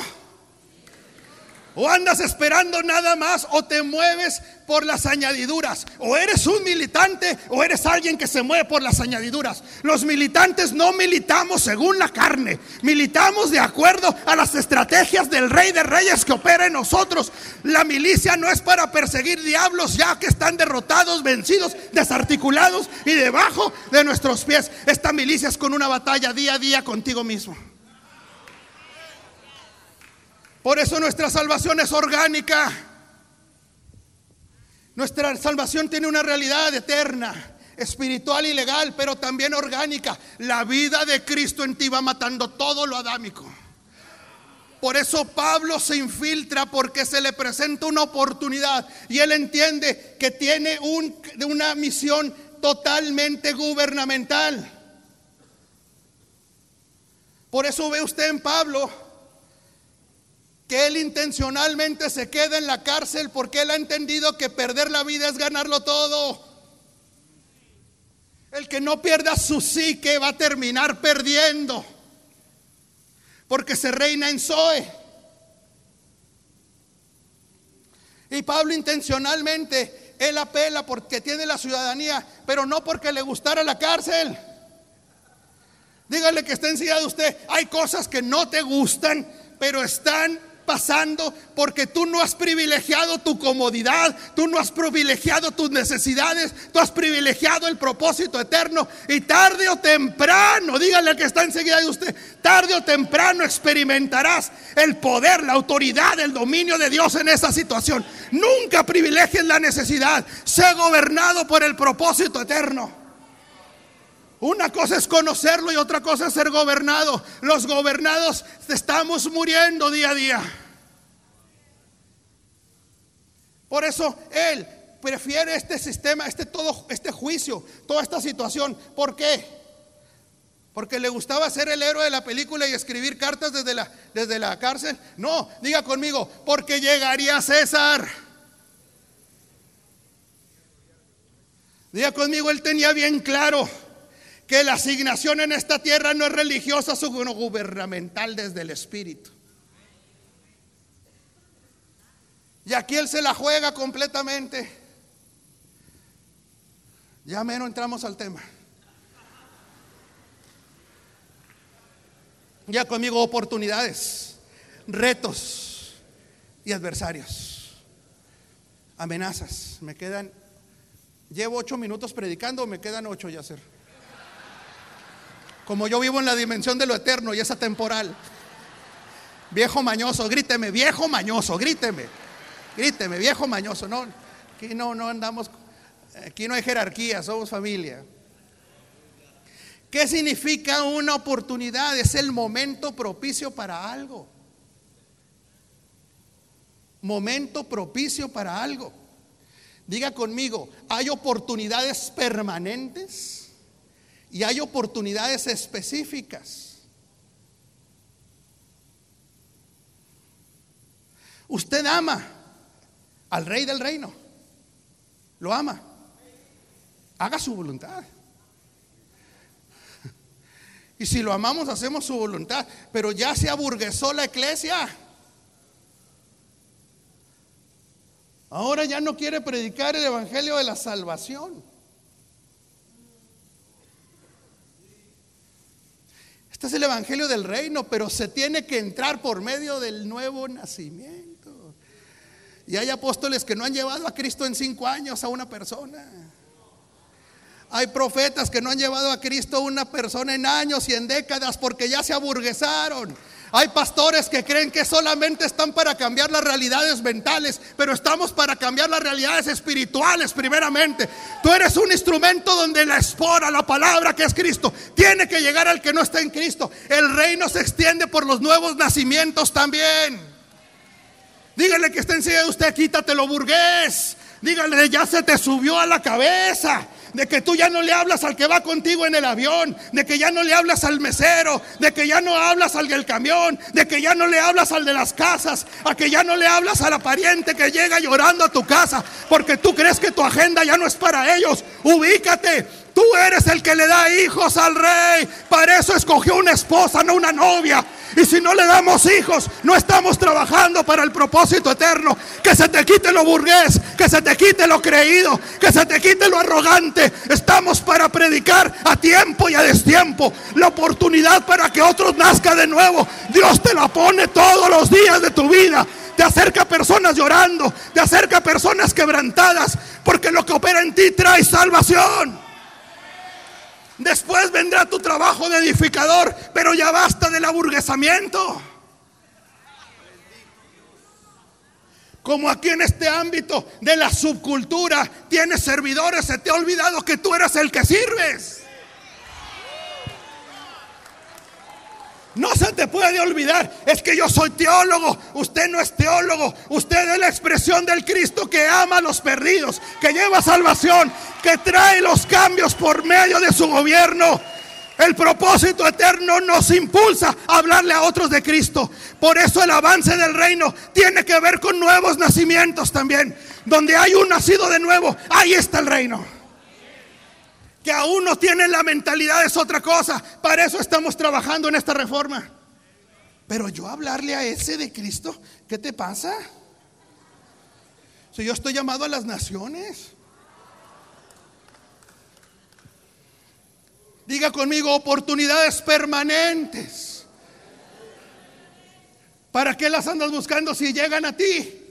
O andas esperando nada más o te mueves por las añadiduras. O eres un militante o eres alguien que se mueve por las añadiduras. Los militantes no militamos según la carne. Militamos de acuerdo a las estrategias del rey de reyes que opera en nosotros. La milicia no es para perseguir diablos ya que están derrotados, vencidos, desarticulados y debajo de nuestros pies. Esta milicia es con una batalla día a día contigo mismo. Por eso nuestra salvación es orgánica. Nuestra salvación tiene una realidad eterna, espiritual y legal, pero también orgánica. La vida de Cristo en ti va matando todo lo adámico. Por eso Pablo se infiltra porque se le presenta una oportunidad y él entiende que tiene una misión totalmente gubernamental. Por eso ve usted en Pablo que él intencionalmente se queda en la cárcel porque él ha entendido que perder la vida es ganarlo todo. El que no pierda su psique va a terminar perdiendo porque se reina en Zoe. Y Pablo intencionalmente, él apela porque tiene la ciudadanía, pero no porque le gustara la cárcel. Dígale que está encima de usted. Hay cosas que no te gustan, pero están pasando porque tú no has privilegiado tu comodidad, tú no has privilegiado tus necesidades, tú has privilegiado el propósito eterno y tarde o temprano, dígale al que está enseguida de usted, tarde o temprano experimentarás el poder, la autoridad, el dominio de Dios en esa situación. Nunca privilegies la necesidad, sé gobernado por el propósito eterno. Una cosa es conocerlo y otra cosa es ser gobernado. Los gobernados estamos muriendo día a día. Por eso él prefiere este sistema, este todo este juicio, toda esta situación. ¿Por qué? Porque le gustaba ser el héroe de la película y escribir cartas desde la, desde la cárcel. No, diga conmigo, porque llegaría César. Diga conmigo, él tenía bien claro que la asignación en esta tierra no es religiosa, sino gubernamental desde el Espíritu. Y aquí Él se la juega completamente. Ya menos entramos al tema. Ya conmigo oportunidades, retos y adversarios. Amenazas. Me quedan, llevo ocho minutos predicando, me quedan ocho ya hacer. Como yo vivo en la dimensión de lo eterno y esa temporal. Viejo mañoso, gríteme, viejo mañoso, gríteme. Gríteme, viejo mañoso. No, aquí no, no andamos, aquí no hay jerarquía, somos familia. ¿Qué significa una oportunidad? Es el momento propicio para algo. Momento propicio para algo. Diga conmigo, ¿hay oportunidades permanentes? Y hay oportunidades específicas. Usted ama al rey del reino. Lo ama. Haga su voluntad. Y si lo amamos, hacemos su voluntad. Pero ya se aburguesó la iglesia. Ahora ya no quiere predicar el evangelio de la salvación. Este es el Evangelio del Reino, pero se tiene que entrar por medio del nuevo nacimiento. Y hay apóstoles que no han llevado a Cristo en cinco años a una persona. Hay profetas que no han llevado a Cristo a una persona en años y en décadas porque ya se aburguesaron. Hay pastores que creen que solamente están para cambiar las realidades mentales, pero estamos para cambiar las realidades espirituales primeramente. Tú eres un instrumento donde la espora, la palabra que es Cristo, tiene que llegar al que no está en Cristo. El reino se extiende por los nuevos nacimientos también. Dígale que está de usted, quítatelo burgués. Dígale, ya se te subió a la cabeza de que tú ya no le hablas al que va contigo en el avión, de que ya no le hablas al mesero, de que ya no hablas al del camión, de que ya no le hablas al de las casas, a que ya no le hablas a la pariente que llega llorando a tu casa, porque tú crees que tu agenda ya no es para ellos. Ubícate, Tú eres el que le da hijos al rey. Para eso escogió una esposa, no una novia. Y si no le damos hijos, no estamos trabajando para el propósito eterno. Que se te quite lo burgués, que se te quite lo creído, que se te quite lo arrogante. Estamos para predicar a tiempo y a destiempo. La oportunidad para que otros nazcan de nuevo. Dios te la pone todos los días de tu vida. Te acerca a personas llorando, te acerca a personas quebrantadas, porque lo que opera en ti trae salvación. Después vendrá tu trabajo de edificador, pero ya basta del aburguesamiento. Como aquí en este ámbito de la subcultura tienes servidores, se te ha olvidado que tú eres el que sirves. No se te puede olvidar, es que yo soy teólogo, usted no es teólogo, usted es la expresión del Cristo que ama a los perdidos, que lleva salvación, que trae los cambios por medio de su gobierno. El propósito eterno nos impulsa a hablarle a otros de Cristo. Por eso el avance del reino tiene que ver con nuevos nacimientos también. Donde hay un nacido de nuevo, ahí está el reino que aún no tienen la mentalidad es otra cosa. Para eso estamos trabajando en esta reforma. Pero yo hablarle a ese de Cristo, ¿qué te pasa? Si yo estoy llamado a las naciones. Diga conmigo, oportunidades permanentes. ¿Para qué las andas buscando si llegan a ti?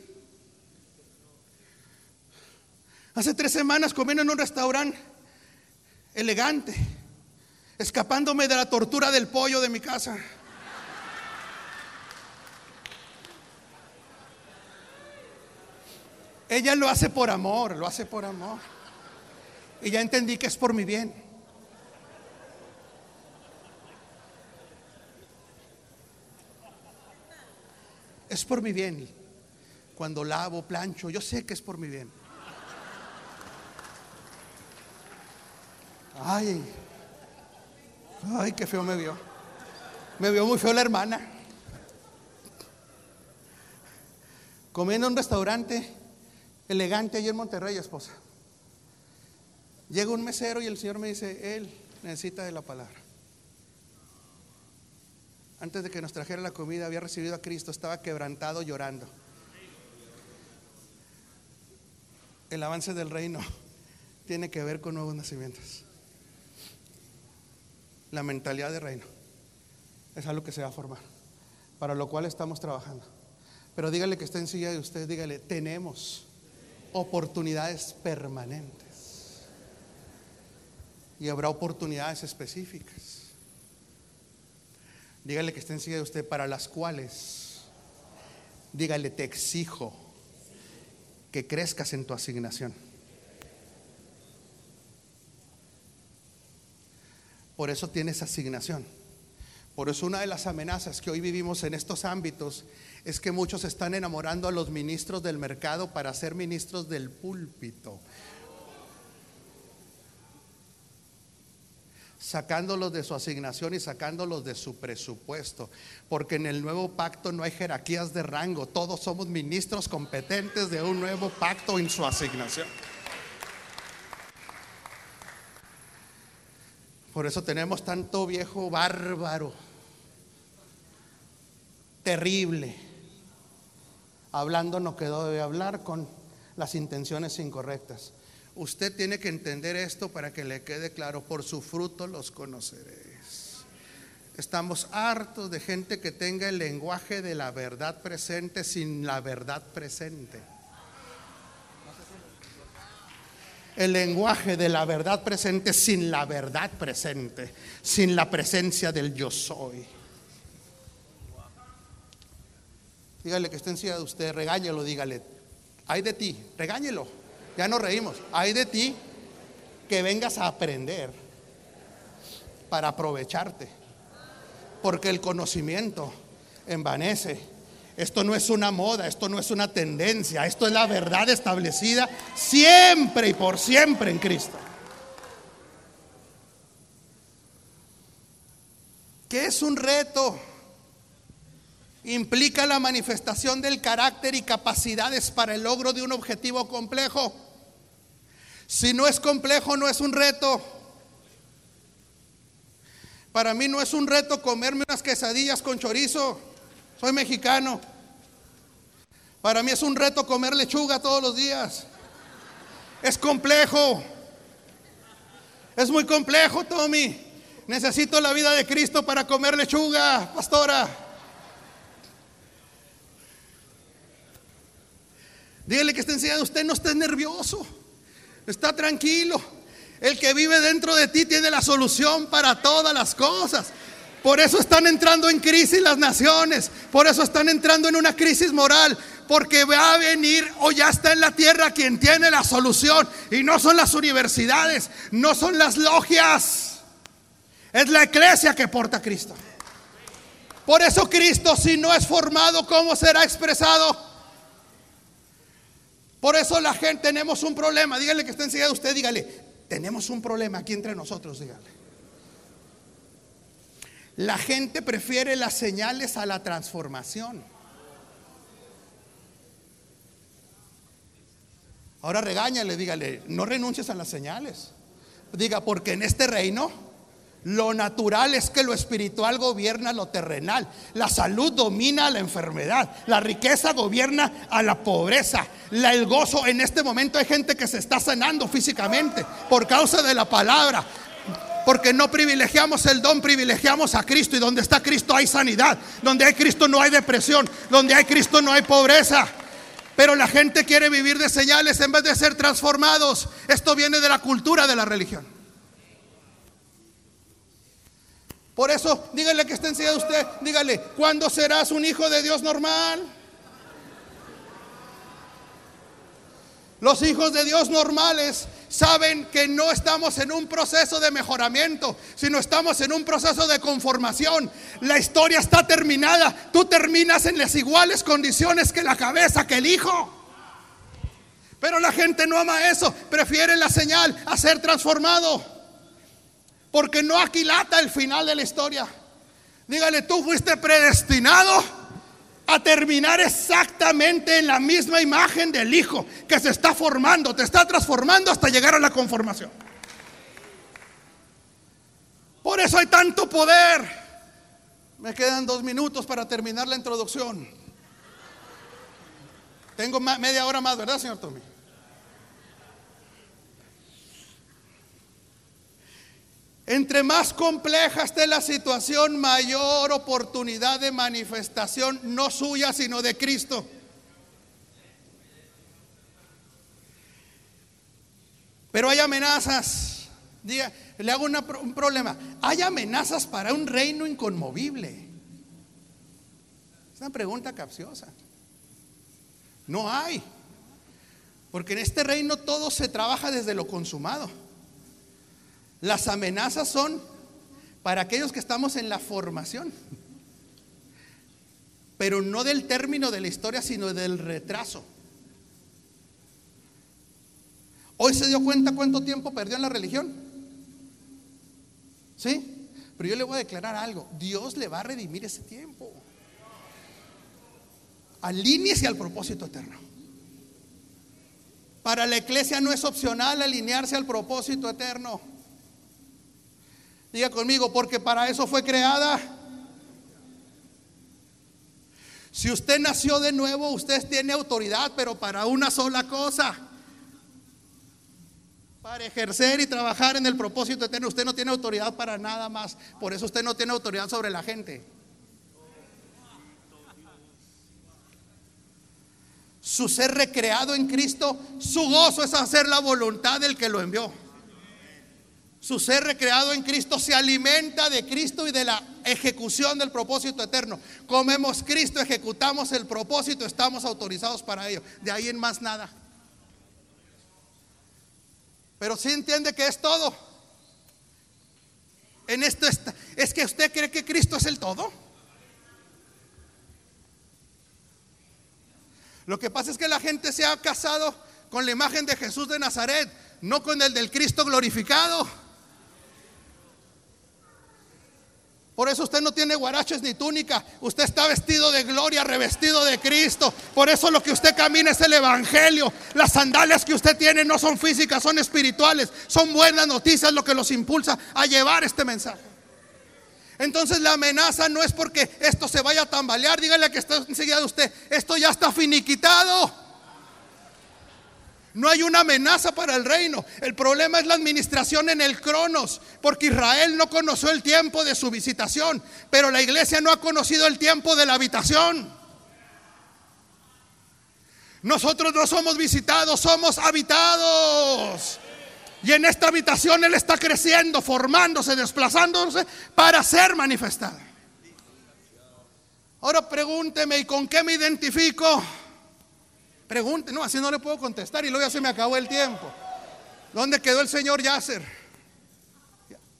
Hace tres semanas comiendo en un restaurante elegante, escapándome de la tortura del pollo de mi casa. Ella lo hace por amor, lo hace por amor. Y ya entendí que es por mi bien. Es por mi bien. Cuando lavo, plancho, yo sé que es por mi bien. Ay, ay, qué feo me vio. Me vio muy feo la hermana. Comiendo en un restaurante elegante allí en Monterrey, esposa. Llega un mesero y el Señor me dice, él necesita de la palabra. Antes de que nos trajera la comida, había recibido a Cristo, estaba quebrantado llorando. El avance del reino tiene que ver con nuevos nacimientos la mentalidad de reino. Es algo que se va a formar, para lo cual estamos trabajando. Pero dígale que está en silla de usted, dígale, tenemos oportunidades permanentes. Y habrá oportunidades específicas. Dígale que está en silla de usted para las cuales, dígale, te exijo que crezcas en tu asignación. Por eso tienes asignación. Por eso una de las amenazas que hoy vivimos en estos ámbitos es que muchos están enamorando a los ministros del mercado para ser ministros del púlpito. Sacándolos de su asignación y sacándolos de su presupuesto, porque en el nuevo pacto no hay jerarquías de rango, todos somos ministros competentes de un nuevo pacto en su asignación. Por eso tenemos tanto viejo bárbaro, terrible, hablando no quedó de hablar con las intenciones incorrectas. Usted tiene que entender esto para que le quede claro, por su fruto los conoceréis. Estamos hartos de gente que tenga el lenguaje de la verdad presente sin la verdad presente. el lenguaje de la verdad presente sin la verdad presente, sin la presencia del yo soy. Dígale que esté encima de usted, regáñelo, dígale, hay de ti, regáñelo, ya nos reímos, hay de ti que vengas a aprender para aprovecharte, porque el conocimiento envanece esto no es una moda, esto no es una tendencia, esto es la verdad establecida siempre y por siempre en Cristo. ¿Qué es un reto? Implica la manifestación del carácter y capacidades para el logro de un objetivo complejo. Si no es complejo, no es un reto. Para mí no es un reto comerme unas quesadillas con chorizo. Soy mexicano. Para mí es un reto comer lechuga todos los días. Es complejo. Es muy complejo, Tommy. Necesito la vida de Cristo para comer lechuga, pastora. Dígale que está enseñando, usted no esté nervioso. Está tranquilo. El que vive dentro de ti tiene la solución para todas las cosas. Por eso están entrando en crisis las naciones. Por eso están entrando en una crisis moral. porque va a venir o ya está en la tierra quien tiene la solución. Y no son las universidades, no son las logias. Es la iglesia que porta a Cristo. Por eso Cristo, si no es formado, ¿cómo será expresado? Por eso la gente tenemos un problema. Dígale que está enseguida usted, dígale, tenemos un problema aquí entre nosotros, dígale. La gente prefiere las señales a la transformación. Ahora regáñale, dígale, no renuncies a las señales. Diga, porque en este reino lo natural es que lo espiritual gobierna lo terrenal. La salud domina a la enfermedad. La riqueza gobierna a la pobreza. La, el gozo, en este momento hay gente que se está sanando físicamente por causa de la palabra. Porque no privilegiamos el don, privilegiamos a Cristo. Y donde está Cristo hay sanidad. Donde hay Cristo no hay depresión. Donde hay Cristo no hay pobreza. Pero la gente quiere vivir de señales en vez de ser transformados. Esto viene de la cultura de la religión. Por eso, dígale que está enseñando usted, dígale, ¿cuándo serás un hijo de Dios normal? Los hijos de Dios normales saben que no estamos en un proceso de mejoramiento, sino estamos en un proceso de conformación. La historia está terminada. Tú terminas en las iguales condiciones que la cabeza, que el hijo. Pero la gente no ama eso, prefiere la señal a ser transformado. Porque no aquilata el final de la historia. Dígale, tú fuiste predestinado a terminar exactamente en la misma imagen del Hijo que se está formando, te está transformando hasta llegar a la conformación. Por eso hay tanto poder. Me quedan dos minutos para terminar la introducción. Tengo media hora más, ¿verdad, señor Tommy? Entre más compleja esté la situación, mayor oportunidad de manifestación, no suya, sino de Cristo. Pero hay amenazas. Diga, le hago un problema. Hay amenazas para un reino inconmovible. Es una pregunta capciosa. No hay. Porque en este reino todo se trabaja desde lo consumado. Las amenazas son para aquellos que estamos en la formación, pero no del término de la historia, sino del retraso. Hoy se dio cuenta cuánto tiempo perdió en la religión. ¿Sí? Pero yo le voy a declarar algo. Dios le va a redimir ese tiempo. Alíñese al propósito eterno. Para la iglesia no es opcional alinearse al propósito eterno. Diga conmigo, porque para eso fue creada. Si usted nació de nuevo, usted tiene autoridad, pero para una sola cosa. Para ejercer y trabajar en el propósito eterno. Usted no tiene autoridad para nada más. Por eso usted no tiene autoridad sobre la gente. Su ser recreado en Cristo, su gozo es hacer la voluntad del que lo envió. Su ser recreado en Cristo se alimenta de Cristo y de la ejecución del propósito eterno. Comemos Cristo, ejecutamos el propósito, estamos autorizados para ello. De ahí en más nada. Pero si entiende que es todo. En esto está, es que usted cree que Cristo es el todo. Lo que pasa es que la gente se ha casado con la imagen de Jesús de Nazaret, no con el del Cristo glorificado. Por eso usted no tiene guaraches ni túnica. Usted está vestido de gloria, revestido de Cristo. Por eso lo que usted camina es el Evangelio. Las sandalias que usted tiene no son físicas, son espirituales. Son buenas noticias lo que los impulsa a llevar este mensaje. Entonces la amenaza no es porque esto se vaya a tambalear. Dígale que está enseguida de usted. Esto ya está finiquitado. No hay una amenaza para el reino. El problema es la administración en el cronos, porque Israel no conoció el tiempo de su visitación, pero la iglesia no ha conocido el tiempo de la habitación. Nosotros no somos visitados, somos habitados. Y en esta habitación Él está creciendo, formándose, desplazándose para ser manifestado. Ahora pregúnteme, ¿y con qué me identifico? Pregunte, no, así no le puedo contestar y luego ya se me acabó el tiempo. ¿Dónde quedó el señor Yasser?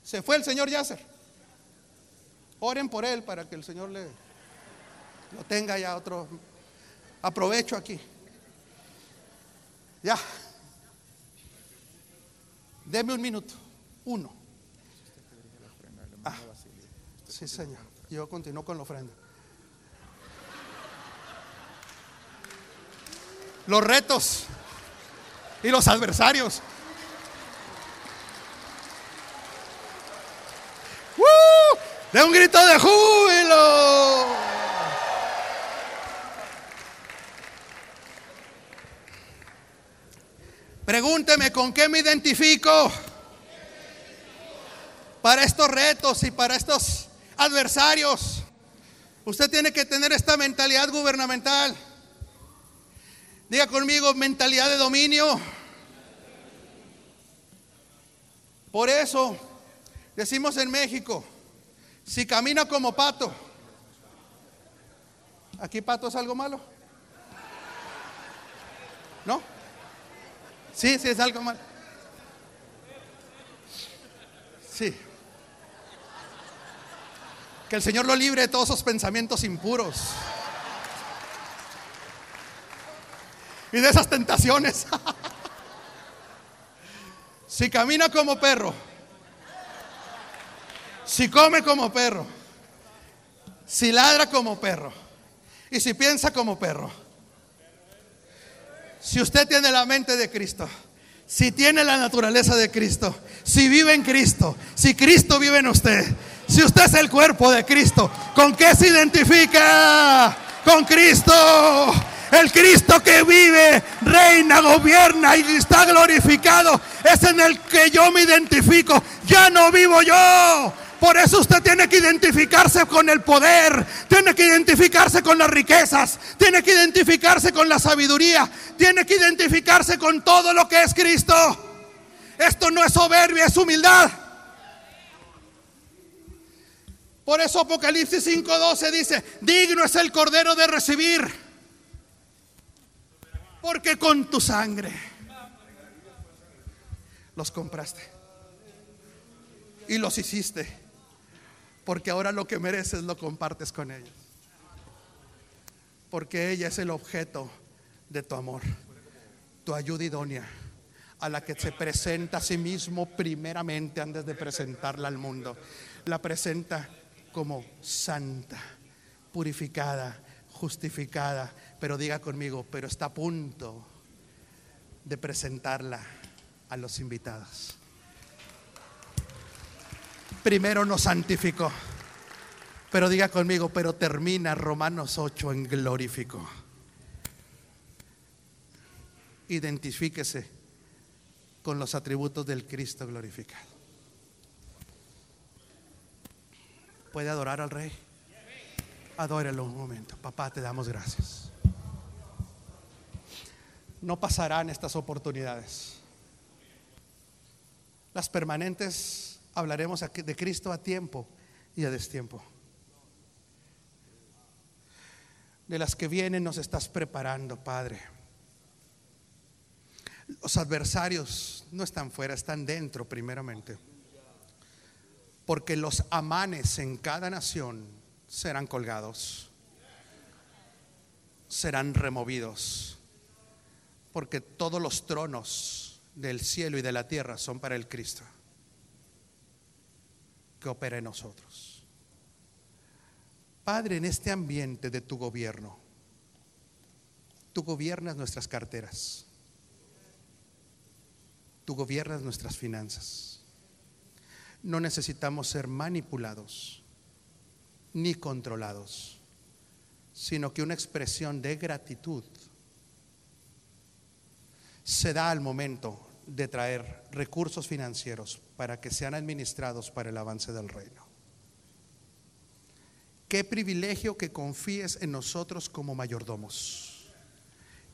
Se fue el señor Yasser. Oren por él para que el Señor le lo tenga ya otro. Aprovecho aquí. Ya. Deme un minuto. Uno. Ah, sí, Señor. Yo continúo con la ofrenda. Los retos y los adversarios. ¡Woo! De un grito de júbilo. Pregúnteme con qué me identifico para estos retos y para estos adversarios. Usted tiene que tener esta mentalidad gubernamental. Diga conmigo, mentalidad de dominio. Por eso decimos en México, si camina como pato, ¿aquí pato es algo malo? ¿No? Sí, sí, es algo malo. Sí. Que el Señor lo libre de todos esos pensamientos impuros. Y de esas tentaciones. si camina como perro. Si come como perro. Si ladra como perro. Y si piensa como perro. Si usted tiene la mente de Cristo. Si tiene la naturaleza de Cristo. Si vive en Cristo. Si Cristo vive en usted si usted es el cuerpo de Cristo, ¿con qué se identifica? Con Cristo. El Cristo que vive, reina, gobierna y está glorificado. Es en el que yo me identifico. Ya no vivo yo. Por eso usted tiene que identificarse con el poder, tiene que identificarse con las riquezas, tiene que identificarse con la sabiduría, tiene que identificarse con todo lo que es Cristo. Esto no es soberbia, es humildad. Por eso Apocalipsis 5:12 dice, digno es el Cordero de recibir, porque con tu sangre los compraste y los hiciste, porque ahora lo que mereces lo compartes con ellos, porque ella es el objeto de tu amor, tu ayuda idónea a la que se presenta a sí mismo primeramente antes de presentarla al mundo. La presenta como santa, purificada, justificada. Pero diga conmigo, pero está a punto de presentarla a los invitados. Primero nos santificó, pero diga conmigo, pero termina Romanos 8 en glorificó. Identifíquese con los atributos del Cristo glorificado. ¿Puede adorar al rey? Adórelo un momento. Papá, te damos gracias. No pasarán estas oportunidades. Las permanentes hablaremos de Cristo a tiempo y a destiempo. De las que vienen nos estás preparando, Padre. Los adversarios no están fuera, están dentro primeramente porque los amanes en cada nación serán colgados, serán removidos, porque todos los tronos del cielo y de la tierra son para el Cristo, que opera en nosotros. Padre, en este ambiente de tu gobierno, tú gobiernas nuestras carteras, tú gobiernas nuestras finanzas no necesitamos ser manipulados ni controlados, sino que una expresión de gratitud se da al momento de traer recursos financieros para que sean administrados para el avance del reino. Qué privilegio que confíes en nosotros como mayordomos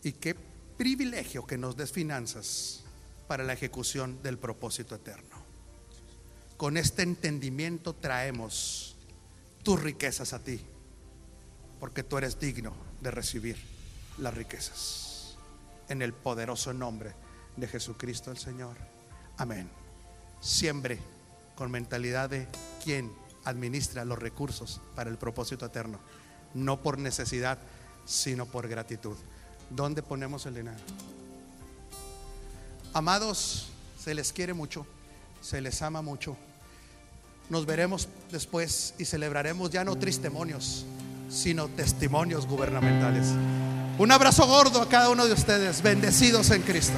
y qué privilegio que nos des finanzas para la ejecución del propósito eterno con este entendimiento traemos tus riquezas a ti, porque tú eres digno de recibir las riquezas. En el poderoso nombre de Jesucristo el Señor. Amén. Siempre con mentalidad de quien administra los recursos para el propósito eterno, no por necesidad, sino por gratitud. ¿Dónde ponemos el dinero? Amados, se les quiere mucho, se les ama mucho. Nos veremos después y celebraremos ya no tristemonios, sino testimonios gubernamentales. Un abrazo gordo a cada uno de ustedes, bendecidos en Cristo.